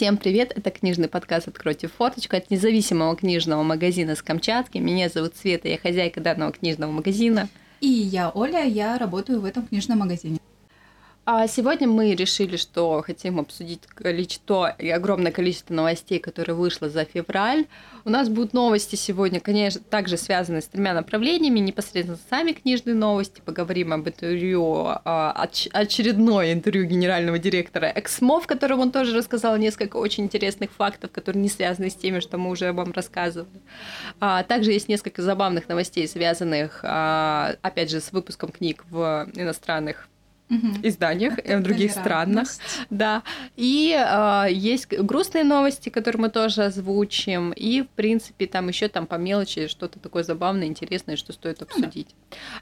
Всем привет, это книжный подкаст «Откройте форточку» от независимого книжного магазина с Камчатки. Меня зовут Света, я хозяйка данного книжного магазина. И я Оля, я работаю в этом книжном магазине. А сегодня мы решили, что хотим обсудить количество огромное количество новостей, которые вышло за февраль. У нас будут новости сегодня, конечно, также связанные с тремя направлениями. Непосредственно сами книжные новости. Поговорим об интервью, а, очередное интервью генерального директора Эксмо, в котором он тоже рассказал несколько очень интересных фактов, которые не связаны с теми, что мы уже вам рассказывали. А, также есть несколько забавных новостей, связанных, а, опять же, с выпуском книг в иностранных угу. изданиях э, в других странах. Да. И э, есть грустные новости, которые мы тоже озвучим. И, в принципе, там еще там по мелочи что-то такое забавное, интересное, что стоит обсудить.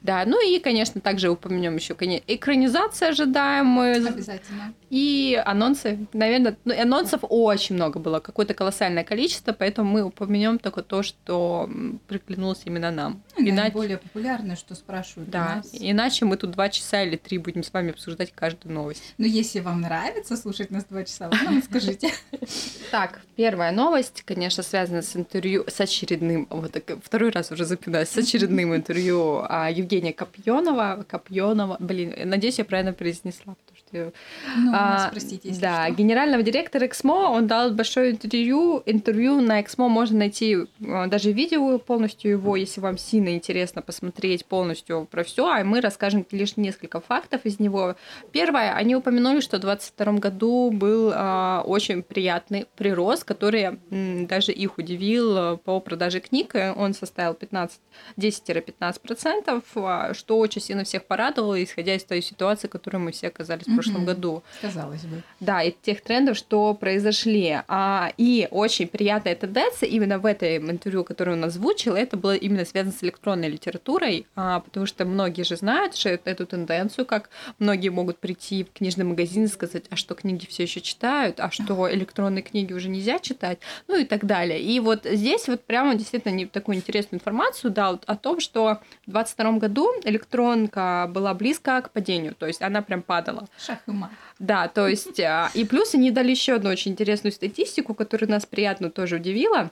Да, ну и, конечно, также упомянем еще экранизация ожидаем мы. Обязательно. И анонсы. Наверное, ну, анонсов очень много было, какое-то колоссальное количество, поэтому мы упомянем только то, что приглянулось именно нам. Ну, Иначе... более популярное, что спрашивают да, нас. Иначе мы тут два часа или три будем с вами обсуждать каждую новость. Но если вам нравится слушать нас два часа, вы нам скажите. Так, первая новость, конечно, связана с интервью, с очередным, вот так, второй раз уже запинаюсь, с очередным интервью а, Евгения Копьонова, Копьонова, блин, надеюсь, я правильно произнесла, что... Ну, а, простите, если Да, что. генерального директора Эксмо, он дал большое интервью, интервью на Эксмо можно найти а, даже видео полностью его, если вам сильно интересно посмотреть полностью про все, а мы расскажем лишь несколько фактов из него. Первое, они упомянули, что в 2022 году был а, очень приятный прирост, который м, даже их удивил по продаже книг. Он составил 15, 10-15%, а, что очень сильно всех порадовало, исходя из той ситуации, в которой мы все оказались прошлом году. Казалось бы. Да, и тех трендов, что произошли. А, и очень приятная тенденция именно в этом интервью, которое он озвучил, это было именно связано с электронной литературой, а, потому что многие же знают что эту тенденцию, как многие могут прийти в книжный магазин и сказать, а что книги все еще читают, а что электронные книги уже нельзя читать, ну и так далее. И вот здесь вот прямо действительно такую интересную информацию дал о том, что в 22 году электронка была близко к падению, то есть она прям падала. Шах и мат. Да, то есть, а, и плюс они дали еще одну очень интересную статистику, которая нас приятно тоже удивила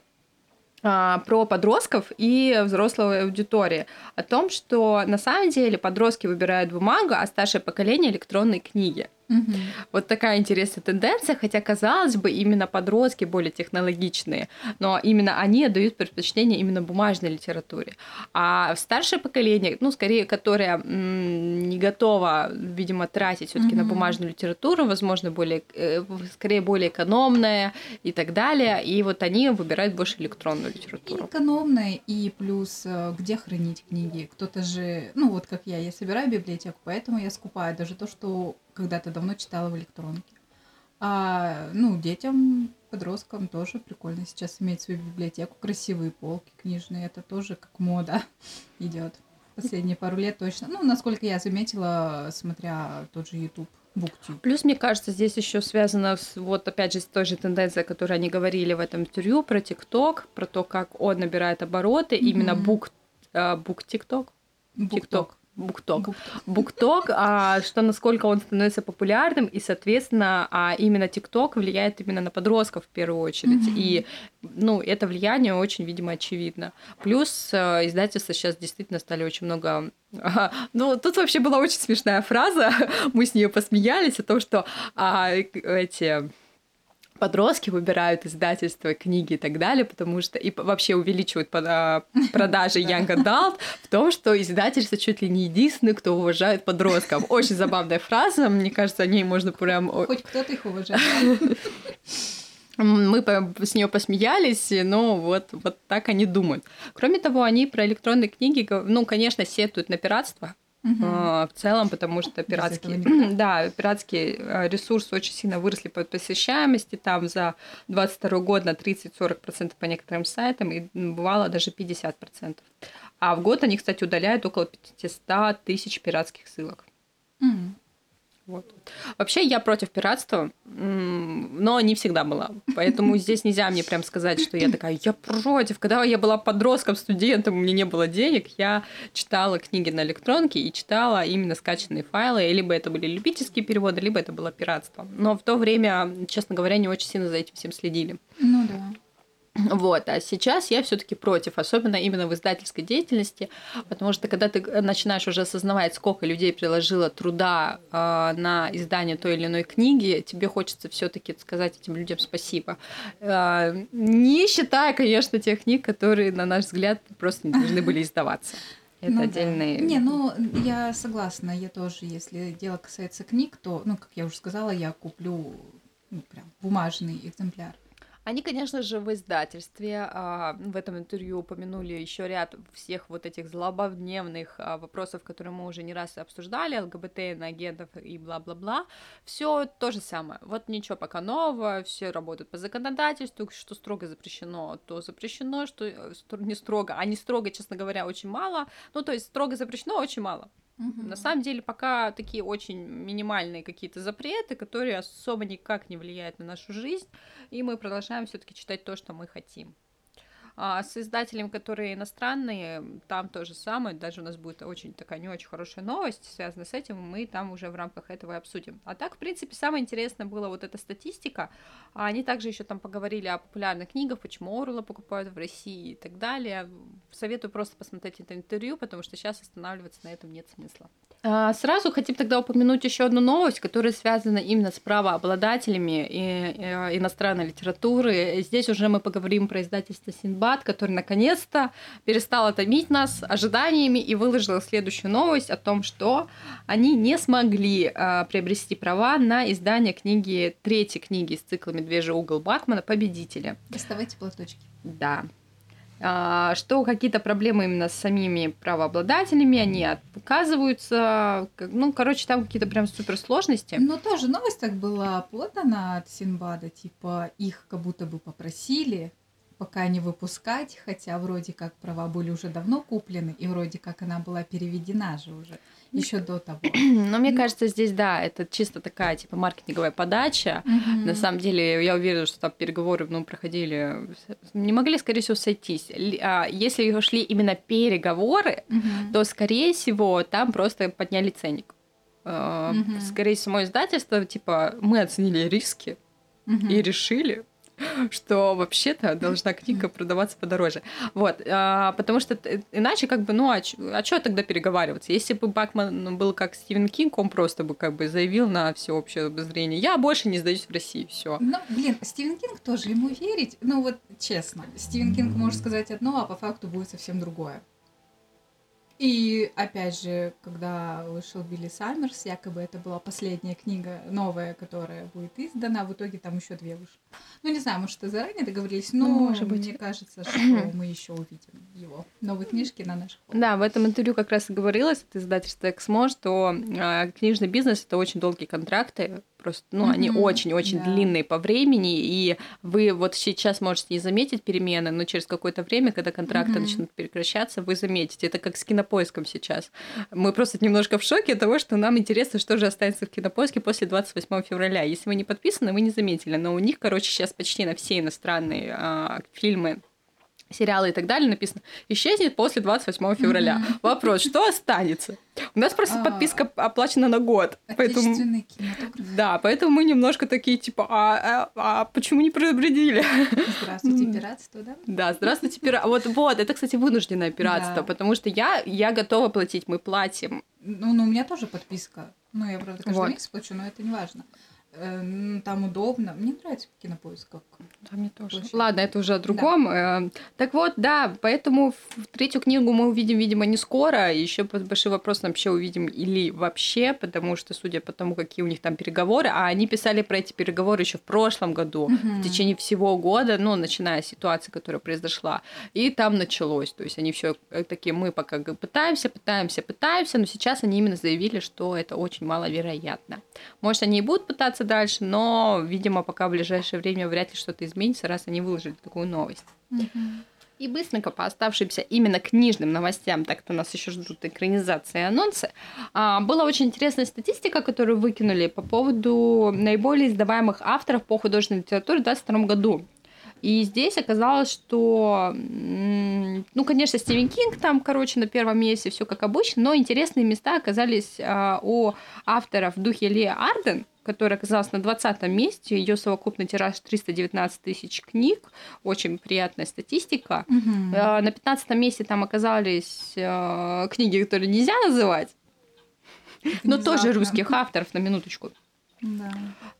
а, про подростков и взрослой аудитории. О том, что на самом деле подростки выбирают бумагу, а старшее поколение электронные книги. Угу. Вот такая интересная тенденция, хотя, казалось бы, именно подростки более технологичные, но именно они отдают предпочтение именно бумажной литературе. А старшее поколение, ну, скорее, которое не готово, видимо, тратить все таки угу. на бумажную литературу, возможно, более, э, скорее более экономная и так далее, и вот они выбирают больше электронную литературу. И экономная, и плюс э, где хранить книги. Кто-то же, ну, вот как я, я собираю библиотеку, поэтому я скупаю даже то, что когда-то давно читала в электронке. А, ну, детям, подросткам тоже прикольно сейчас иметь свою библиотеку, красивые полки книжные, это тоже как мода идет. Последние пару лет точно. Ну, насколько я заметила, смотря тот же YouTube. Буктюб. Плюс, мне кажется, здесь еще связано с, вот опять же, с той же тенденцией, о которой они говорили в этом интервью, про ТикТок, про то, как он набирает обороты, mm-hmm. именно бук, бук ТикТок. ТикТок. Букток. Букток, а, что насколько он становится популярным, и, соответственно, а именно ТикТок влияет именно на подростков в первую очередь. Mm-hmm. И, ну, это влияние очень, видимо, очевидно. Плюс э, издательства сейчас действительно стали очень много ну, тут вообще была очень смешная фраза, мы с нее посмеялись о том, что а, эти подростки выбирают издательство, книги и так далее, потому что и вообще увеличивают продажи Young Adult в том, что издательство чуть ли не единственное, кто уважает подростков. Очень забавная фраза, мне кажется, о ней можно прям... Хоть кто-то их уважает. Мы с нее посмеялись, но вот, вот так они думают. Кроме того, они про электронные книги, ну, конечно, сетуют на пиратство, угу. в целом, потому что пиратские, да, пиратские а, ресурсы очень сильно выросли по посещаемости, там за 22 год на 30-40% по некоторым сайтам, и бывало даже 50%. А в год они, кстати, удаляют около 500 тысяч пиратских ссылок. Угу. Вот. Вообще я против пиратства, но не всегда была. Поэтому здесь нельзя мне прям сказать, что я такая, я против. Когда я была подростком, студентом, у меня не было денег, я читала книги на электронке и читала именно скачанные файлы. Либо это были любительские переводы, либо это было пиратство. Но в то время, честно говоря, не очень сильно за этим всем следили. Ну да. Вот, а сейчас я все-таки против, особенно именно в издательской деятельности, потому что когда ты начинаешь уже осознавать, сколько людей приложило труда э, на издание той или иной книги, тебе хочется все-таки сказать этим людям спасибо. Э, не считая, конечно, тех книг, которые, на наш взгляд, просто не должны были издаваться. Это ну, отдельные. Да. Не, ну я согласна, я тоже, если дело касается книг, то, ну, как я уже сказала, я куплю ну, прям бумажный экземпляр. Они, конечно же, в издательстве а, в этом интервью упомянули еще ряд всех вот этих злободневных а, вопросов, которые мы уже не раз обсуждали, ЛГБТ, агентов и бла-бла-бла. Все то же самое. Вот ничего пока нового, все работают по законодательству, что строго запрещено, то запрещено, что э, не строго, а не строго, честно говоря, очень мало. Ну, то есть строго запрещено очень мало. Угу. На самом деле пока такие очень минимальные какие-то запреты, которые особо никак не влияют на нашу жизнь, и мы продолжаем все-таки читать то, что мы хотим. А с издателем, которые иностранные, там то же самое, даже у нас будет очень такая не очень хорошая новость, связанная с этим, мы там уже в рамках этого и обсудим. А так, в принципе, самое интересное было вот эта статистика. А они также еще там поговорили о популярных книгах, почему Орла покупают в России и так далее. Советую просто посмотреть это интервью, потому что сейчас останавливаться на этом нет смысла. А, сразу хотим тогда упомянуть еще одну новость, которая связана именно с правообладателями и, и иностранной литературы. Здесь уже мы поговорим про издательство Синбад, который наконец-то перестало томить нас ожиданиями и выложила следующую новость о том, что они не смогли а, приобрести права на издание книги, третьей книги из цикла «Медвежий угол» Бакмана «Победители». Доставайте платочки. Да. А, что какие-то проблемы именно с самими правообладателями, они отказываются, ну, короче, там какие-то прям суперсложности. Но тоже новость так была подана от Синбада, типа их как будто бы попросили пока не выпускать, хотя вроде как права были уже давно куплены, и вроде как она была переведена же уже еще до того. Но мне кажется, здесь, да, это чисто такая, типа, маркетинговая подача. Угу. На самом деле, я уверена, что там переговоры, ну, проходили, не могли, скорее всего, сойтись. А если шли именно переговоры, угу. то, скорее всего, там просто подняли ценник. Угу. Скорее всего, издательство, типа, мы оценили риски угу. и решили, что вообще-то должна книга продаваться подороже. Вот, а, потому что иначе как бы, ну, а, а что тогда переговариваться? Если бы Бакман был как Стивен Кинг, он просто бы как бы заявил на всеобщее обозрение, я больше не сдаюсь в России, все. Ну, блин, Стивен Кинг тоже, ему верить, ну вот честно, Стивен Кинг может сказать одно, а по факту будет совсем другое. И опять же, когда вышел Билли Саммерс, якобы это была последняя книга новая, которая будет издана, а в итоге там еще две вышли. Ну, не знаю, может, заранее договорились, но ну, может быть. мне кажется, что мы еще увидим его новые книжки на наших. Да, в этом интервью как раз и говорилось от издательства Эксмо, что э, книжный бизнес это очень долгие контракты, просто, ну, mm-hmm. они очень-очень да. длинные по времени, и вы вот сейчас можете не заметить перемены, но через какое-то время, когда контракты mm-hmm. начнут прекращаться, вы заметите. Это как с кинопоиском сейчас. Мы просто немножко в шоке от того, что нам интересно, что же останется в кинопоиске после 28 февраля. Если вы не подписаны, вы не заметили. Но у них, короче, сейчас почти на все иностранные а, фильмы сериалы и так далее написано исчезнет после 28 февраля. Mm-hmm. Вопрос, что останется? У нас просто а, подписка оплачена на год. Поэтому, да, поэтому мы немножко такие, типа, а, а, а почему не предупредили? Здравствуйте, пиратство, да? Да, здравствуйте, пиратство. Вот, вот, это, кстати, вынужденное пиратство, да. потому что я, я готова платить, мы платим. Ну, ну, у меня тоже подписка. Ну, я, правда, каждый вот. месяц плачу, но это не важно. Э, там удобно. Мне нравится кинопоиск как. Да, мне тоже. Очень. Ладно, это уже о другом. Да. Э, так вот, да, поэтому третью книгу мы увидим, видимо, не скоро. Еще большой вопрос, вообще увидим или вообще, потому что, судя по тому, какие у них там переговоры, а они писали про эти переговоры еще в прошлом году, угу. в течение всего года, ну, начиная с ситуации, которая произошла. И там началось. То есть они все э, такие, мы пока пытаемся, пытаемся, пытаемся, но сейчас они именно заявили, что это очень маловероятно. Может, они и будут пытаться дальше, но, видимо, пока в ближайшее время вряд ли что-то изменится, раз они выложили такую новость. И быстренько по оставшимся именно книжным новостям, так-то нас еще ждут экранизации и анонсы, а, была очень интересная статистика, которую выкинули по поводу наиболее издаваемых авторов по художественной литературе в 2022 году. И здесь оказалось, что, ну, конечно, Стивен Кинг там, короче, на первом месте, все как обычно, но интересные места оказались а, у авторов в духе Ли Арден, которая оказалась на 20 месте. Ее совокупный тираж 319 тысяч книг. Очень приятная статистика. Угу. На 15 месте там оказались э, книги, которые нельзя называть, но тоже русских авторов, на минуточку. Да.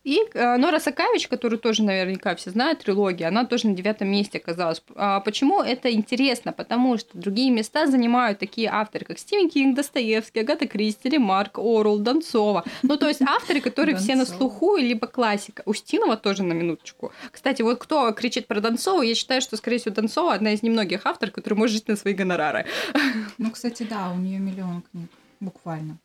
И э, Нора Сакавич, которую тоже наверняка все знают, трилогия, она тоже на девятом месте оказалась. А почему это интересно? Потому что другие места занимают такие авторы, как Стивен Кинг, Достоевский, Агата Кристи, Ремарк, Орул, Донцова. Ну, то есть авторы, которые все на слуху, либо классика. Устинова тоже на минуточку. Кстати, вот кто кричит про Донцову, я считаю, что, скорее всего, Донцова одна из немногих авторов, которые может жить на свои гонорары. Ну, кстати, да, у нее миллион книг, буквально.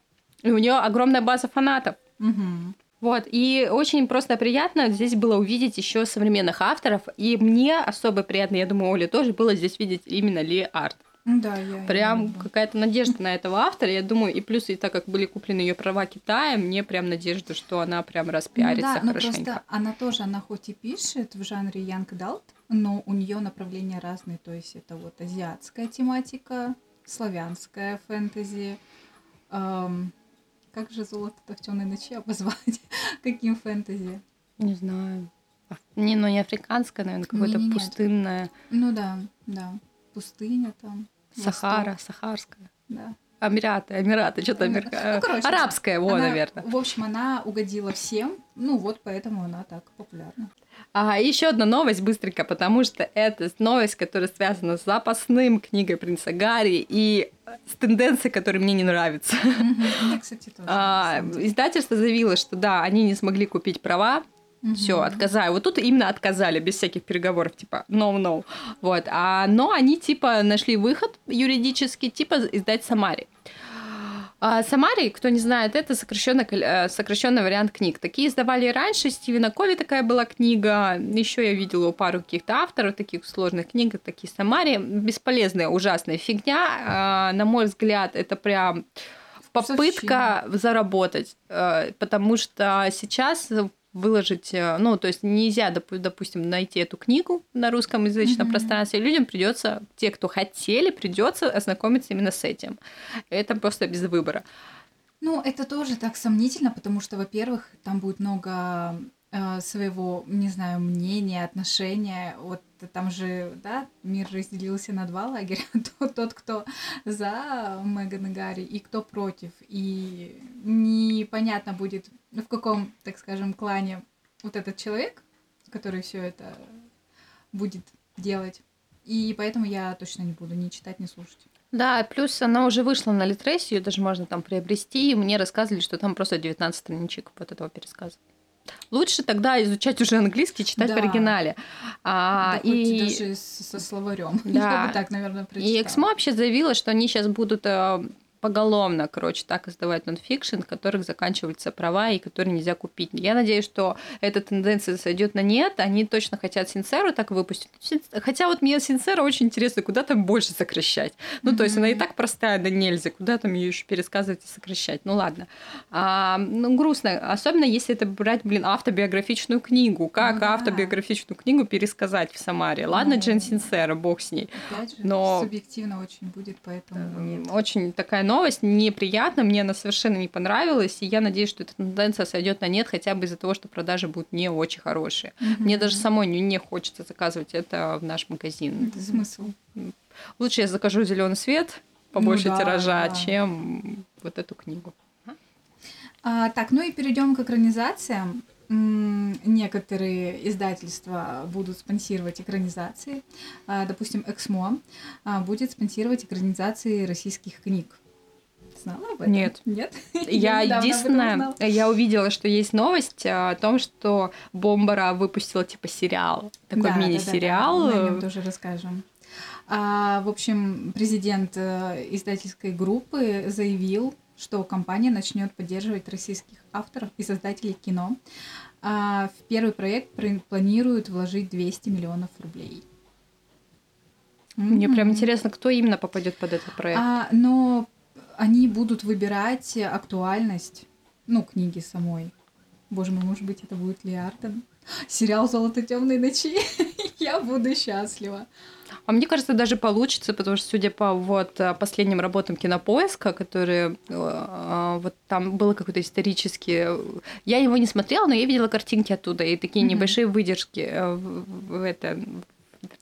И у нее огромная база фанатов. Угу. Вот, и очень просто приятно здесь было увидеть еще современных авторов, и мне особо приятно, я думаю, Оле тоже было здесь видеть именно Ли Арт. Да, я. Прям я какая-то надежда на этого автора, я думаю, и плюс, и так как были куплены ее права Китая, мне прям надежда, что она прям распиарится ну, да, хорошенько. Но просто она тоже, она хоть и пишет в жанре Young Adult, но у нее направления разные, то есть это вот азиатская тематика, славянская фэнтези, эм, как же золото-то в темной ночи обозвать? Каким фэнтези? Не знаю. Не, ну не африканское, наверное, какое-то Не-не-нет. пустынное. Ну да, да. Пустыня там. Сахара, Восток, сахарское. Да. Эмираты, Эмираты, что-то америка... ну, короче, арабское, во, Она- наверное. В общем, она угодила всем, ну вот поэтому она так популярна. А еще одна новость быстренько, потому что это новость, которая связана с запасным книгой принца Гарри и с тенденцией, которая мне не нравится. Мгм. Мне, кстати, тоже. на А. Издательство заявило, что да, они не смогли купить права, все, отказали. Вот тут именно отказали, без всяких переговоров, типа, no-no. Вот. А, но они, типа, нашли выход юридический, типа, издать Самари. А, Самари, кто не знает, это сокращенный, сокращенный вариант книг. Такие издавали и раньше. Стивена Кови такая была книга. Еще я видела пару каких-то авторов таких сложных книг, такие Самари. Бесполезная, ужасная фигня. А, На мой взгляд, это прям попытка заработать. Э, Потому что сейчас выложить, э, ну, то есть нельзя, доп- допустим, найти эту книгу на русскоязычном Мгм. пространстве, и людям придется, те, кто хотели, придется ознакомиться именно с этим. Это просто без выбора. Ну, это тоже так сомнительно, потому что, во-первых, там будет много своего, не знаю, мнения, отношения. Вот там же, да, мир разделился на два лагеря. тот, тот, кто за Меган и Гарри, и кто против. И непонятно будет, в каком, так скажем, клане вот этот человек, который все это будет делать. И поэтому я точно не буду ни читать, ни слушать. Да, плюс она уже вышла на Литресе, ее даже можно там приобрести, и мне рассказывали, что там просто 19 страничек вот этого пересказа. Лучше тогда изучать уже английский, читать Да. в оригинале. А, Да и... даже со словарем. Да. Я бы так, наверное, прочитала. И Эксмо вообще заявила, что они сейчас будут э, поголовно, короче, так издавать нонфикшн, в которых заканчиваются права и которые нельзя купить. Я надеюсь, что эта тенденция сойдет на нет. Они точно хотят Синцеру так выпустить. Хотя вот мне Синцера очень интересно, куда там больше сокращать. Ну, то есть она и так простая, да нельзя. Куда там ее еще пересказывать и сокращать? Ну, ладно. А, ну, грустно. Особенно, если это брать, блин, автобиографичную книгу. Как да. автобиографичную книгу пересказать в Самаре? Ладно, Ну. Джен Синцера, бог с ней. Опять же, Но- субъективно очень будет, поэтому. Очень такая новость, неприятна, мне она совершенно не понравилась, и я надеюсь, что эта тенденция сойдет на нет хотя бы из-за того, что продажи будут не очень хорошие. Мне даже самой не, хочется заказывать это в наш магазин. Это смысл. Лучше я закажу зеленый свет побольше Ну да, тиража, да. чем вот эту книгу. А, так, ну и перейдем к экранизациям. Некоторые издательства будут спонсировать экранизации. А, Допустим, Эксмо а, будет спонсировать экранизации российских книг. Знала об этом? Нет. Нет? Я этом единственное, я увидела, что есть новость а, о том, что Бомбара выпустила типа сериал, такой Да, да, да, да, мини-сериал. Мы о нем тоже расскажем. А, в общем, президент э, издательской группы заявил, что компания начнет поддерживать российских авторов и создателей кино. А, в первый проект пр- планируют вложить 200 миллионов рублей. Мне прям Мгм. интересно, кто именно попадет под этот проект. А, но они будут выбирать актуальность, ну, книги самой. Боже мой, может быть, это будет Ли Арден? Сериал «Золото темной ночи». Я буду счастлива. А мне кажется, даже получится, потому что, судя по вот э, последним работам кинопоиска, которые э, э, вот там было какой-то исторический. Я его не смотрела, но я видела картинки оттуда и такие небольшие выдержки э, в, в это.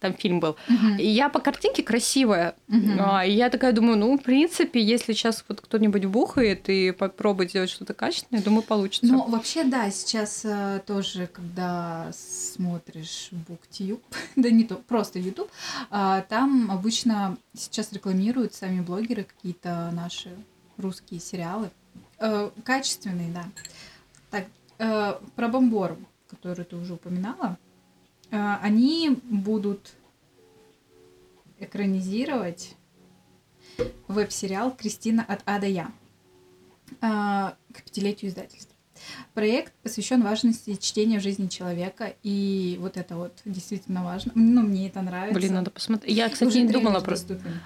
Там фильм был. И я по картинке красивая. Мгм. А, и я такая думаю, ну, в принципе, если сейчас вот кто-нибудь бухает и попробует сделать что-то качественное, думаю, получится. Ну, вообще, да, сейчас э, тоже, когда смотришь BookTube, да не то, просто YouTube, а, там обычно сейчас рекламируют сами блогеры какие-то наши русские сериалы. Э, качественные, да. Так, э, про Бомбор, которую ты уже упоминала, э, они будут экранизировать веб-сериал «Кристина от А до Я» а, к пятилетию издательства. Проект посвящен важности чтения в жизни человека, и вот это вот действительно важно. Ну, мне это нравится. Блин, надо посмотреть. Я, кстати, Уже не думала про...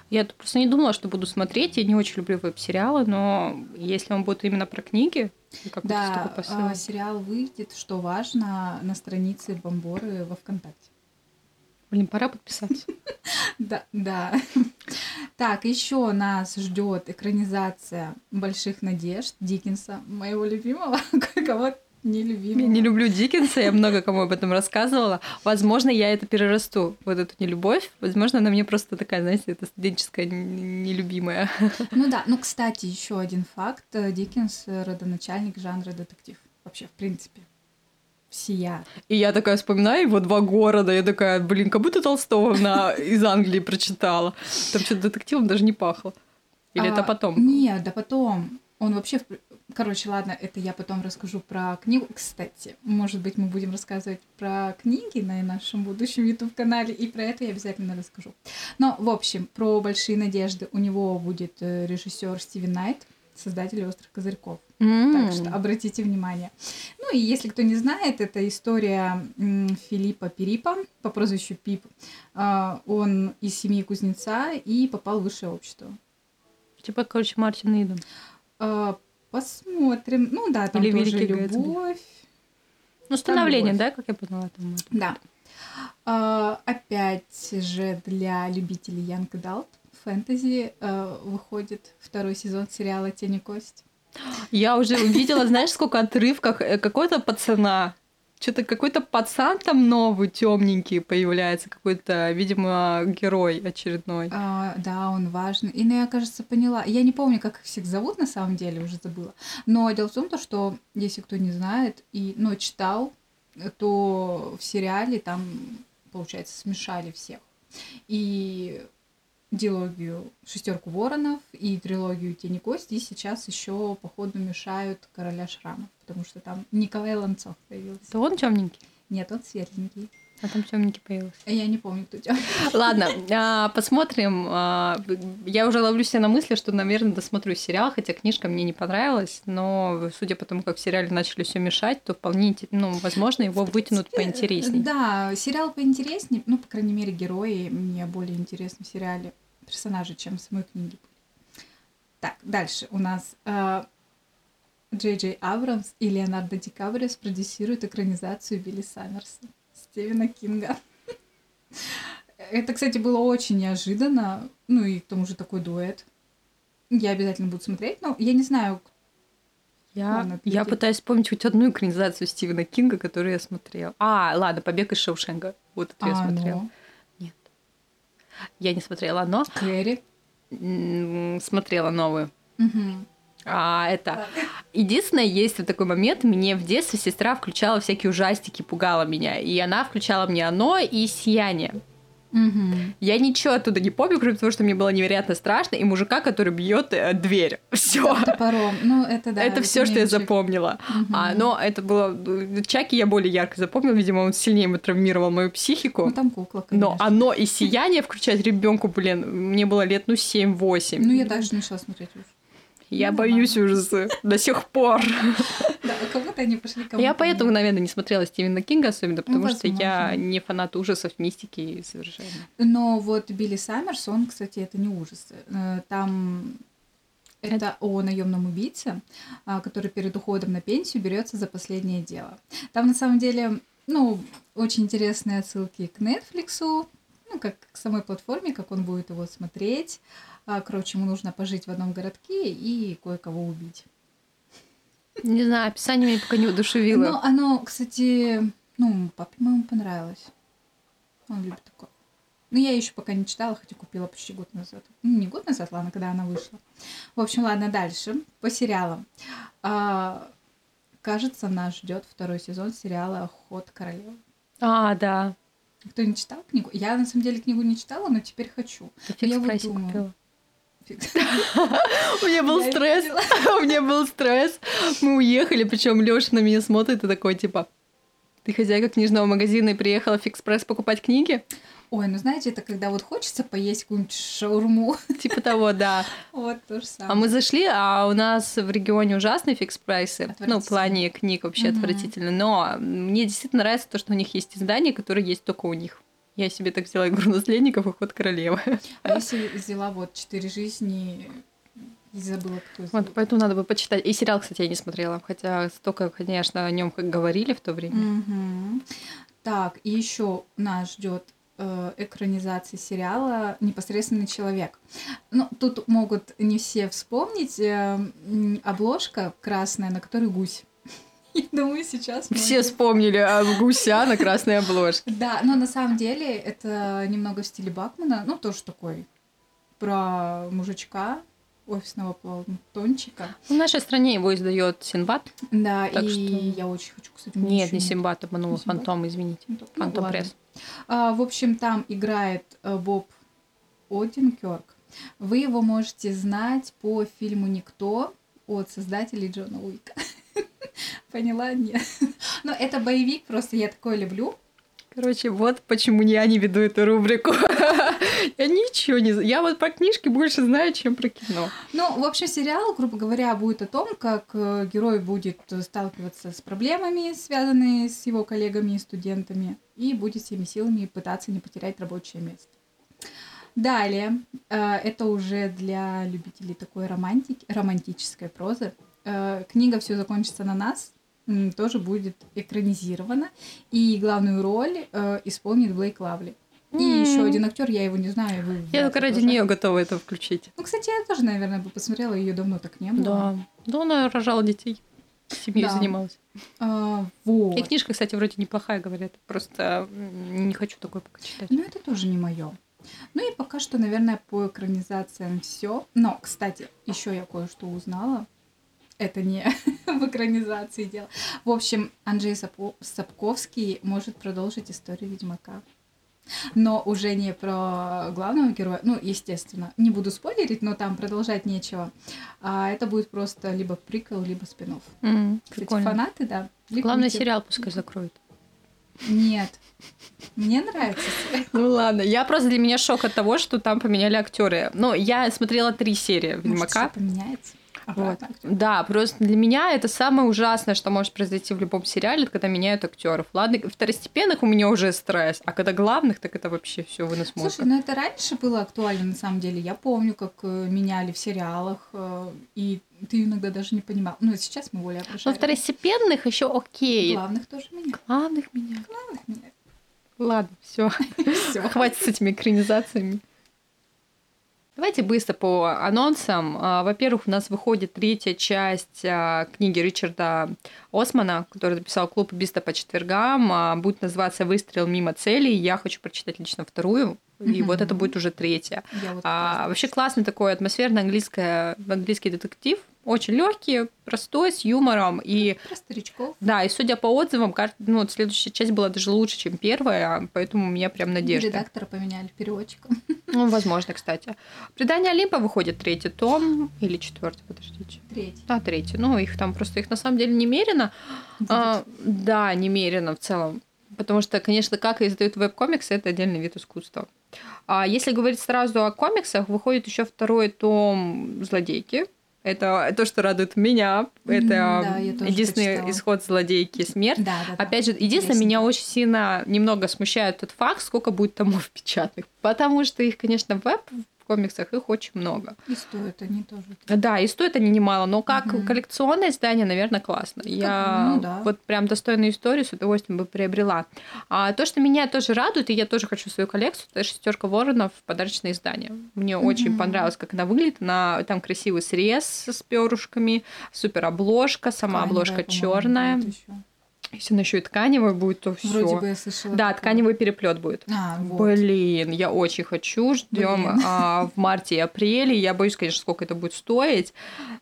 Я просто не думала, что буду смотреть. Я не очень люблю веб-сериалы, но если он будет именно про книги, какой-то Да, а, сериал выйдет, что важно, на странице Бомборы во ВКонтакте. Блин, пора подписаться. Да, да. Так, еще нас ждет экранизация Больших надежд Диккенса, моего любимого, кого не Я любимого. не люблю Диккенса, я много кому об этом рассказывала. Возможно, я это перерасту, вот эту нелюбовь. Возможно, она мне просто такая, знаете, это студенческая нелюбимая. Ну да, ну, кстати, еще один факт. Диккенс родоначальник жанра детектив. Вообще, в принципе. Всея. И я такая вспоминаю его два города, я такая, блин, как будто Толстого на... из Англии прочитала. Там что-то детективом даже не пахло. Или это А, потом? Нет, да потом. Он вообще... Короче, ладно, это я потом расскажу про книгу. Кстати, может быть, мы будем рассказывать про книги на нашем будущем YouTube-канале, и про это я обязательно расскажу. Но, в общем, про «Большие надежды» у него будет э, режиссер Стивен Найт, создатель «Острых козырьков». Так М. что обратите внимание. Ну и если кто не знает, это история Филиппа Перипа по прозвищу Пип. А, Он из семьи кузнеца и попал в высшее общество. Типа, короче, Мартин Иден. Посмотрим. Ну да, там Или тоже любовь. Ну, становление, да, как я поняла? Там. Да. А, Опять же для любителей Янг Далт фэнтези а, выходит второй сезон сериала «Тени кость». Я уже увидела, знаешь, сколько отрывках э, какой-то пацана. Что-то какой-то пацан там новый, темненький появляется, какой-то, видимо, герой очередной. А, да, он важный. И ну, я, кажется, поняла. Я не помню, как их всех зовут на самом деле, уже забыла. Но дело в том, то, что, если кто не знает и ну, читал, то в сериале там, получается, смешали всех. И дилогию «Шестерку воронов» и трилогию «Тени кости», и сейчас еще, походу, мешают «Короля шрамов», потому что там Николай Ланцов появился. Это он темненький, Нет, он светленький. А там темненький появился. Я не помню, кто тебя. Ладно, а, посмотрим. А, Я уже ловлю себя на мысли, что, наверное, досмотрю сериал, хотя книжка мне не понравилась, но судя по тому, как в сериале начали все мешать, то вполне, ну, возможно, его вытянут поинтереснее. Да, сериал поинтереснее, ну, по крайней мере, герои мне более интересны в сериале, персонажи, чем в самой книге. Так, дальше у нас э, Джей Джей Абрамс и Леонардо Ди Каприо спродюсируют экранизацию Билли Саммерса Стивена Кинга. Это, кстати, было очень неожиданно, ну и к тому же такой дуэт. Я обязательно буду смотреть, но я не знаю, Я, Ладно, я пытаюсь вспомнить хоть одну экранизацию Стивена Кинга, которую я смотрела. А, ладно, «Побег из Шоушенга». Вот это я а, смотрела. ну, Нет. Я не смотрела, но Кэрри. смотрела новую. Мгм. А, это... Единственное, есть вот такой момент, мне в детстве сестра включала всякие ужастики, пугала меня. И она включала мне «Оно» и «Сияние». Мгм. Я ничего оттуда не помню, кроме того, что мне было невероятно страшно, и мужика, который бьет дверь. Все. Топором. Ну, это да. это все, что я запомнила. Мгм. А, но это было... Чаки я более ярко запомнила, видимо, он сильнее травмировал мою психику. Ну, там кукла, Но конечно. оно и сияние включать ребенку, блин, мне было лет, ну, 7-8. Ну, я также начала смотреть. Я ну, боюсь ужасы до сих пор. Да, кому-то они пошли, кому-то Я поэтому, наверное, не смотрела Стивена Кинга особенно, потому что я не фанат ужасов, мистики совершенно. Но вот Билли Саммерс, он, кстати, это не ужасы. Э, Там это о наемном убийце, а, который перед уходом на пенсию берется за последнее дело. Там на самом деле, ну, очень интересные отсылки к Netflix, ну, как к самой платформе, как он будет его смотреть. А, Короче, ему нужно пожить в одном городке и кое-кого убить. Не знаю, описание меня пока не удушевило. Но оно, кстати, ну, папе моему понравилось. Он любит такое. Ну, я еще пока не читала, хотя купила почти год назад. Ну, не год назад, ладно, когда она вышла. В общем, ладно, дальше. По сериалам. А, кажется, нас ждет второй сезон сериала Ход королевы. А, да. Кто не читал книгу? Я, на самом деле, книгу не читала, но теперь хочу. Я вот думаю. купила. У меня был стресс. У меня был стресс. Мы уехали, причем Леша на меня смотрит и такой, типа, ты хозяйка книжного магазина и приехала в фикс пресс покупать книги? Ой, ну знаете, это когда вот хочется поесть какую-нибудь шаурму. Типа того, да. Вот то же самое. А мы зашли, а у нас в регионе ужасные фикс прайсы. Ну, в плане книг вообще отвратительно. Но мне действительно нравится то, что у них есть издания, которые есть только у них. Я себе так взяла игру наследников и ход королевы. А если взяла вот «Четыре жизни» и забыла, кто Вот, поэтому надо бы почитать. И сериал, кстати, я не смотрела. Хотя столько, конечно, о нем говорили в то время. Мгм. Так, и еще нас ждет экранизация сериала «Непосредственный человек». Ну, тут могут не все вспомнить э, обложка красная, на которой гусь. Я думаю, сейчас... Все вспомнили о гуся на красной обложке. Да, но на самом деле это немного в стиле Бакмана, ну, тоже такой про мужичка, офисного плантончика. В нашей стране его издает Синбад. Да, Так и что- я очень хочу, кстати, Нет, не Синбад, обманула Синбад? Фантом, извините. Ну, ну, Фантом ладно. Пресс. А, в общем, там играет э, Боб Одинкерк. Вы его можете знать по фильму «Никто» от создателей Джона Уика. Поняла? Нет. Но это боевик, просто я такое люблю. Короче, вот почему я не веду эту рубрику. Я ничего не знаю. Я вот про книжки больше знаю, чем про кино. Ну, в общем, сериал, грубо говоря, будет о том, как э, герой будет сталкиваться с проблемами, связанными с его коллегами и студентами, и будет всеми силами пытаться не потерять рабочее место. Далее, э, это уже для любителей такой романтики, романтической прозы. Э, Книга «Все закончится на нас» тоже будет экранизирована, и главную роль э, исполнит Блейк Лавли. И М. еще один актер, я его не знаю. Вы Я только ради тоже. нее готова это включить. Ну, кстати, я тоже, наверное, бы посмотрела, ее давно так не было. Да. Да, она рожала детей. Семьей Да. занималась. А, вот. И книжка, кстати, вроде неплохая, говорят. Просто не хочу такой пока читать. Но это тоже не мое. Ну и пока что, наверное, по экранизациям все. Но, кстати, еще я кое-что узнала. Это не в экранизации дело. В общем, Анджей Сапо- Сапковский может продолжить историю Ведьмака. Но уже не про главного героя. Ну, естественно, не буду спойлерить, но там продолжать нечего. А это будет просто либо приквел, либо спин М, Кстати, Прикольно. фанаты, да. Главный ликуйте. сериал пускай закроют. Нет. Мне нравится. Ну ладно, я просто для меня шок от того, что там поменяли актеры. Ну, я смотрела три серии Может, Ведьмака. что поменяется. Вот. Да, просто для меня это самое ужасное, что может произойти в любом сериале, это когда меняют актеров. Ладно, второстепенных у меня уже стресс, а когда главных, так это вообще все вынос мозга. Слушай, ну это раньше было актуально, на самом деле. Я помню, как э, меняли в сериалах, э, и ты иногда даже не понимал. Ну, сейчас мы более Но прошарены. второстепенных еще окей. Главных тоже меняют. Главных меня. Главных меняют. Ладно, все. Хватит с этими экранизациями. Давайте быстро по анонсам. А, Во-первых, у нас выходит третья часть а, книги Ричарда Османа, который написал «Клуб убийства по четвергам». А, Будет называться «Выстрел мимо цели». Я хочу прочитать лично вторую, и вот это будет уже третья. Я вот А, вообще классный такой атмосферный английское, английский детектив. Очень легкий, простой, с юмором. И Про старичков. да, и судя по отзывам, ну, вот следующая часть была даже лучше, чем первая, поэтому у меня прям надежда. Редактора поменяли переводчика. Ну, возможно, кстати. Предание Олимпа выходит третий том или четвертый, подождите. Третий. Да, третий. Ну, их там просто их на самом деле немерено. А, да, немерено в целом. Потому что, конечно, как издают веб-комиксы, это отдельный вид искусства. А если говорить сразу о комиксах, выходит еще второй том Злодейки. Это то, что радует меня. Это да, единственный прочитала. исход злодейки смерть. Да, да, да. Опять же, единственное, Интересно. меня очень сильно немного смущает тот факт, сколько будет томов печатных. Потому что их, конечно, веб в комиксах их очень много. И стоят они тоже. Да, и стоят они немало, но как Мгм. коллекционное издание, наверное, классно. Я ну да. вот прям достойную историю с удовольствием бы приобрела. А то, что меня тоже радует, и я тоже хочу свою коллекцию, это шестерка воронов подарочное издание. Мне очень Мгм. понравилось, как она выглядит. Она, там красивый срез с перышками, супер обложка, сама Тканевая, обложка по-моему, черная. Если она еще и тканевая будет, то все. Вроде бы я слышала. Да, тканевый переплет будет. А, вот. Блин, я очень хочу. Ждем Блин. в марте и апреле. Я боюсь, конечно, сколько это будет стоить.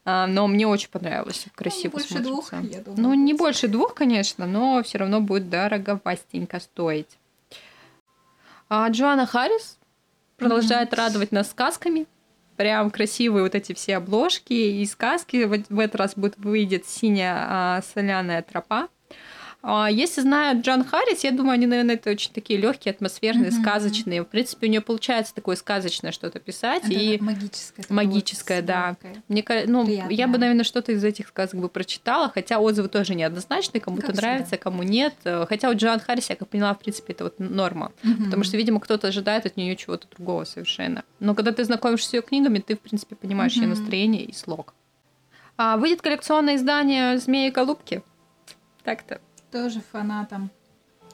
а, но мне очень понравилось. Красиво Ну, больше смотрится. двух, я думаю. Ну, не больше двух, конечно, но все равно будет дороговастенько стоить. А Джоанна Харрис продолжает радовать нас сказками. Прям красивые вот эти все обложки и сказки. В, в этот раз будет выйдет синяя а, соляная тропа. А, Если знают Джон Харрис, я думаю, они, наверное, это очень такие легкие, атмосферные, Мгм. сказочные. В принципе, у нее получается такое сказочное что-то писать. Это и магическое. магическое, да. мне ну, Приятное. я бы, наверное, что-то из этих сказок бы прочитала, хотя отзывы тоже неоднозначные, кому-то Как нравится, кому нет. Э, Хотя у Джоан Харрис, я как поняла, в принципе, это вот норма. Мгм. Потому что, видимо, кто-то ожидает от нее чего-то другого совершенно. Но когда ты знакомишься с ее книгами, ты, в принципе, понимаешь ее Мгм. настроение и слог. А, выйдет коллекционное издание «Змеи и голубки». Так-то. Тоже фанатом.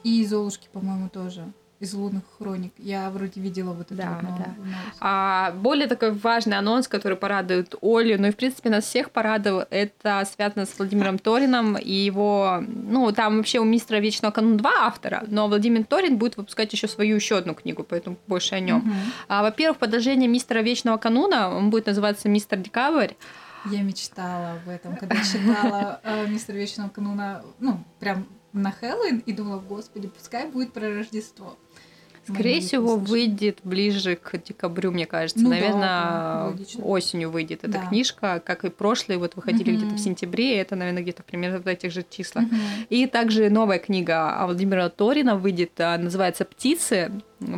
И Золушки, по-моему, тоже. Из лунных хроник. Я вроде видела вот эту Да, вот нов- да. новость. А более такой важный анонс, который порадует Олю, ну и в принципе нас всех порадовал, это связано с Владимиром Торином и его, ну там вообще у мистера Вечного кануна два автора, но Владимир Торин будет выпускать еще свою еще одну книгу, поэтому больше о нем. Мгм. А, во-первых, продолжение мистера Вечного кануна, он будет называться Мистер Декабрь. Я мечтала об этом, когда читала э, «Мистер Вечного кануна», ну, прям на Хэллоуин, и думала, господи, пускай будет про Рождество. Скорее всего, выйдет ближе к декабрю, мне кажется. Ну да, Наверное, да, логично. осенью выйдет эта Да. книжка, как и прошлые, вот выходили Мгм. где-то в сентябре, это, наверное, где-то примерно в этих же числах. Мгм. И также новая книга Владимира Торина выйдет, а, называется «Птицы».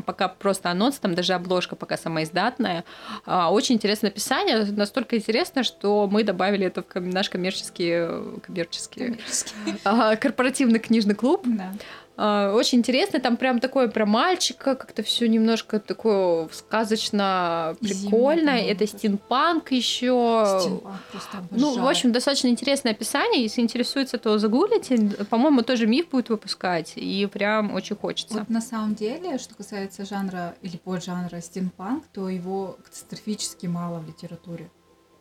Пока просто анонс, там даже обложка пока самоиздатная. А, Очень интересное описание, настолько интересно, что мы добавили это в наш коммерческий, э, коммерческий, Коммерческий. а, корпоративный книжный клуб. Да. А, Очень интересно, там прям такое про мальчика, как-то все немножко такое сказочно прикольно. по-моему, Это стимпанк еще. Стимпанк Ну, в общем, достаточно интересное описание. Если интересуется, то загуглите. По-моему, тоже миф будет выпускать. И прям очень хочется. Вот на самом деле, что касается жанра или поджанра стимпанк, то его катастрофически мало в литературе.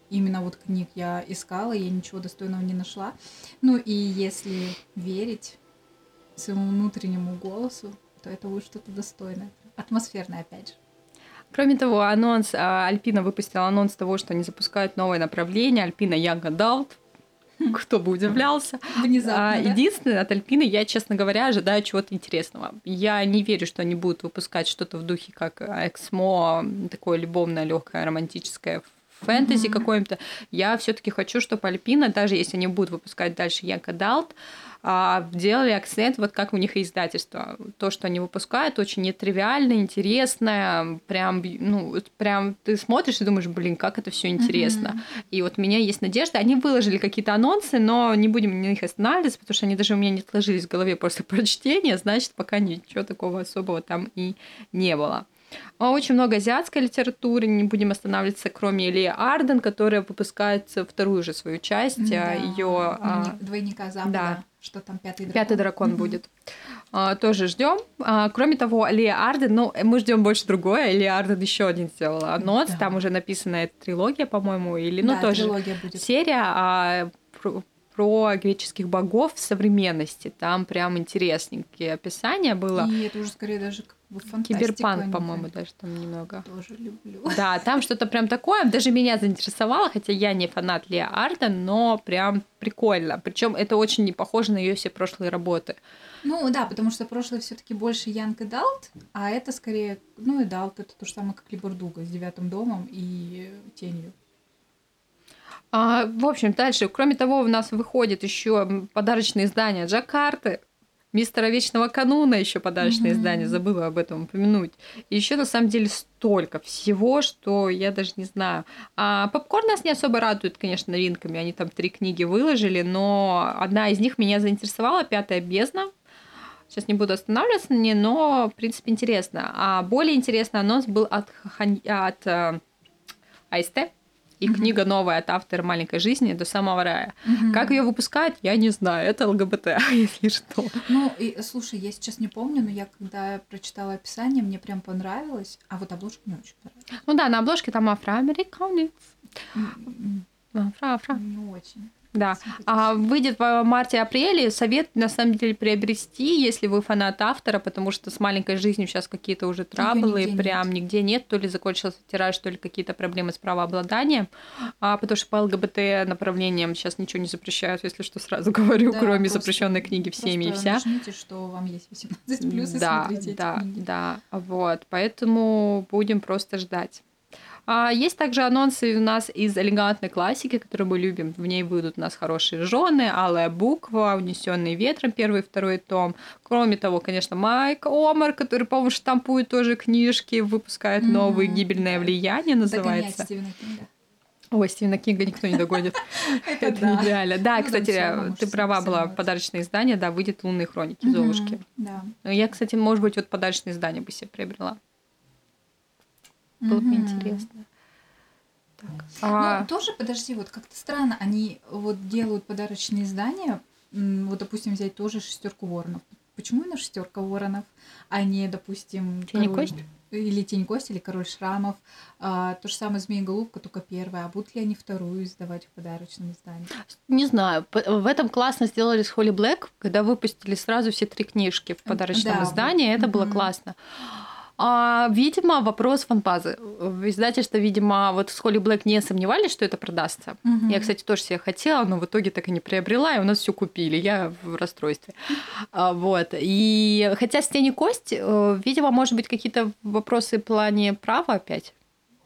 Именно вот книг я искала, я ничего достойного не нашла. Ну и если верить своему внутреннему голосу, то это будет что-то достойное. Атмосферное, опять же. Кроме того, анонс а, Альпина выпустила анонс того, что они запускают новое направление. Альпина Young Adult. Кто бы удивлялся. Внезапно, А? Единственное, от Альпины я, честно говоря, ожидаю чего-то интересного. Я не верю, что они будут выпускать что-то в духе как Эксмо, такое любовное, легкое, романтическое фэнтези Мгм. какое-то. Я все-таки хочу, чтобы Альпина, даже если они будут выпускать дальше Young Adult, а, делали акцент, вот как у них издательство. То, что они выпускают, очень нетривиально, интересное, прям, ну, прям ты смотришь и думаешь, блин, как это все интересно. Мгм. И вот у меня есть надежда. Они выложили какие-то анонсы, но не будем на них останавливаться, потому что они даже у меня не отложились в голове после прочтения, значит, пока ничего такого особого там и не было. А Очень много азиатской литературы, не будем останавливаться, кроме Ильи Арден, которая выпускает вторую же свою часть, Да, ее двойни- двойника Запада. да. Что там пятый дракон? Пятый дракон Мгм. будет. А, тоже ждем. кроме того, Лия Арден, ну, мы ждем больше другое. Лия Арден еще один сделала анонс. Да. Там уже написана эта трилогия, по-моему, или ну Да, тоже трилогия будет. серия а, про, греческих богов в современности. Там прям интересненькие описания было. И это уже скорее даже как бы фантастика. Киберпанк, по-моему, даже там немного. Тоже люблю. Да, там что-то прям такое, даже меня заинтересовало, хотя я не фанат Лия Арден, но прям прикольно. Причем это очень не похоже на ее все прошлые работы. Ну да, потому что прошлое все таки больше young adult, а это скорее, new adult, это то же самое, как Ли Бардуго с девятым домом и тенью. А, в общем, дальше, кроме того, у нас выходит еще подарочное издание Джакарты. Мистера Вечного Кануна еще подарочное mm-hmm. издание, забыла об этом упомянуть. И еще на самом деле столько всего, что я даже не знаю. А попкорн нас не особо радует, конечно, новинками. Они там три книги выложили, но одна из них меня заинтересовала, «Пятая бездна». Сейчас не буду останавливаться на ней, но, в принципе, интересно. А более интересный анонс был от, от э, АСТ и mm-hmm. книга новая от автора «Маленькой жизни» до самого рая. Mm-hmm. Как ее выпускают, я не знаю. Это ЛГБТ, если что. Ну, и слушай, я сейчас не помню, но я когда прочитала описание, мне прям понравилось, а вот обложка мне очень понравилась. Ну да, на обложке там афроамериканец. Mm-hmm. Афро, афро. Не очень. Да. А выйдет в марте-апреле. Совет, на самом деле, приобрести, если вы фанат автора, потому что с маленькой жизнью сейчас какие-то уже траблы, нигде прям нет. нигде нет. То ли закончился тираж, то ли какие-то проблемы с правообладанием. А потому что по ЛГБТ направлениям сейчас ничего не запрещают, если что, сразу говорю, да, кроме запрещенной книги всеми и вся. Нажмите, что вам есть 18 плюс, да, и смотрите да, книги. Да, вот. Поэтому будем просто ждать. А есть также анонсы у нас из элегантной классики, которую мы любим. В ней выйдут у нас хорошие жены, алая буква, унесенный ветром, первый и второй том. Кроме того, конечно, Майк Омар, который, по-моему, штампует тоже книжки, выпускает mm-hmm. новые «Гибельное влияние» называется. Ой, Стивена Кинга никто не догонит. Это идеально. Да, ну, кстати, ты права была, подарочное издание, да, выйдет «Лунные хроники» Золушки. Да. Я, кстати, может быть, вот подарочное издание бы себе приобрела. Было бы интересно. Так. А... Ну, тоже, подожди, вот как-то странно, они вот делают подарочные издания, вот, допустим, взять тоже шестерку воронов. Почему именно шестерка воронов, а не, допустим, Тень король... кость? Или Тень кость, или Король шрамов. А, то же самое Змея Голубка, только первая. А будут ли они вторую издавать в подарочном издании? Не знаю. В этом классно сделали с Холли Блэк, когда выпустили сразу все три книжки в подарочном да, издании. Вот. Это mm-hmm. было классно. А, видимо, вопрос фанбазы. В издательстве, видимо, вот с Холли Блэк не сомневались, что это продастся. Угу. Я, кстати, тоже себе хотела, но в итоге так и не приобрела, и у нас все купили. Я в расстройстве. А, вот. И хотя с тени кость, э, видимо, может быть, какие-то вопросы в плане права опять.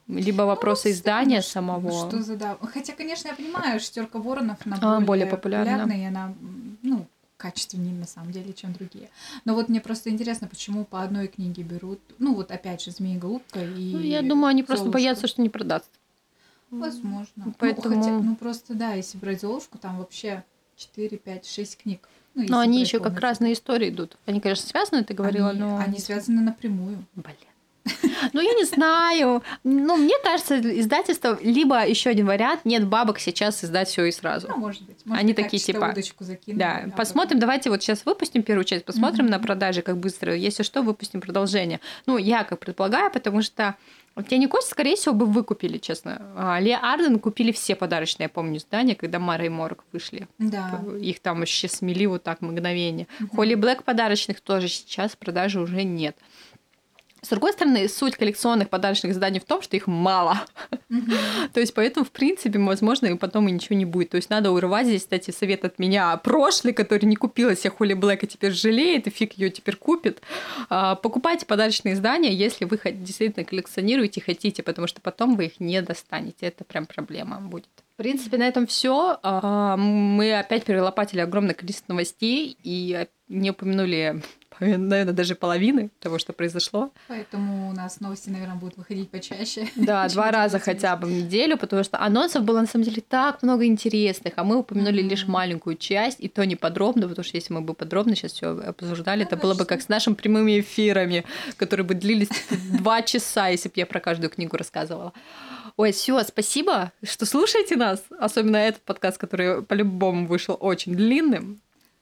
Либо ну, вопросы ну, издания что, самого. Что задал? Хотя, конечно, я понимаю, шестерка воронов она а, более, более популярна. и она, ну, качественнее на самом деле, чем другие. Но вот мне просто интересно, почему по одной книге берут, ну вот опять же «Змея голубка» и ну, Я думаю, они просто боятся, что не продастся. Возможно. Поэтому... Ну, хотя, ну просто да, если брать «Золушку», там вообще 4, 5, 6 книг. Ну, но они еще как разные истории идут. Они, конечно, связаны, ты говорила, они, но... Они связаны напрямую. Блин. Ну, я не знаю. Ну, мне кажется, издательство либо еще один вариант, нет бабок сейчас издать все и сразу. Ну, может быть. Может Они такие типа. Закинули, да, а посмотрим. Потом... Давайте вот сейчас выпустим первую часть, посмотрим mm-hmm. на продажи, как быстро. Если что, выпустим продолжение. Ну, я как предполагаю, потому что Тени Кость, скорее всего, бы выкупили, честно. А, Ли Арден купили все подарочные, я помню, издания, когда Мара и Морг вышли. Да. Их там еще смели вот так мгновение. Mm-hmm. Холли Блэк подарочных тоже сейчас продажи уже нет. С другой стороны, суть коллекционных подарочных изданий в том, что их мало. То есть, поэтому, в принципе, возможно, и потом и ничего не будет. То есть, надо урвать здесь, кстати, совет от меня. Прошлый, который не купила себе Холли Блэк, и теперь жалеет, и фиг ее теперь купит. А, покупайте подарочные издания, если вы действительно коллекционируете и хотите, потому что потом вы их не достанете. Это прям проблема будет. В принципе, на этом все. А, мы опять перелопатили огромное количество новостей и не упомянули наверное, даже половины того, что произошло. Поэтому у нас новости, наверное, будут выходить почаще. Да, два раза хотя бы в неделю, потому что анонсов было на самом деле так много интересных, а мы упомянули mm-hmm. лишь маленькую часть, и то не подробно, потому что если мы бы подробно сейчас все обсуждали, ну, это было бы как с нашими прямыми эфирами, которые бы длились два часа, если бы я про каждую книгу рассказывала. Ой, все, спасибо, что слушаете нас, особенно этот подкаст, который по-любому вышел очень длинным.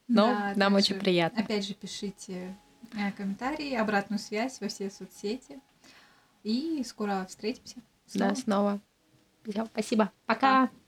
Но да, нам очень приятно. Опять же, пишите э, комментарии, обратную связь во все соцсети. И скоро встретимся. Снова. Да, снова. Все, спасибо. Пока. Пока.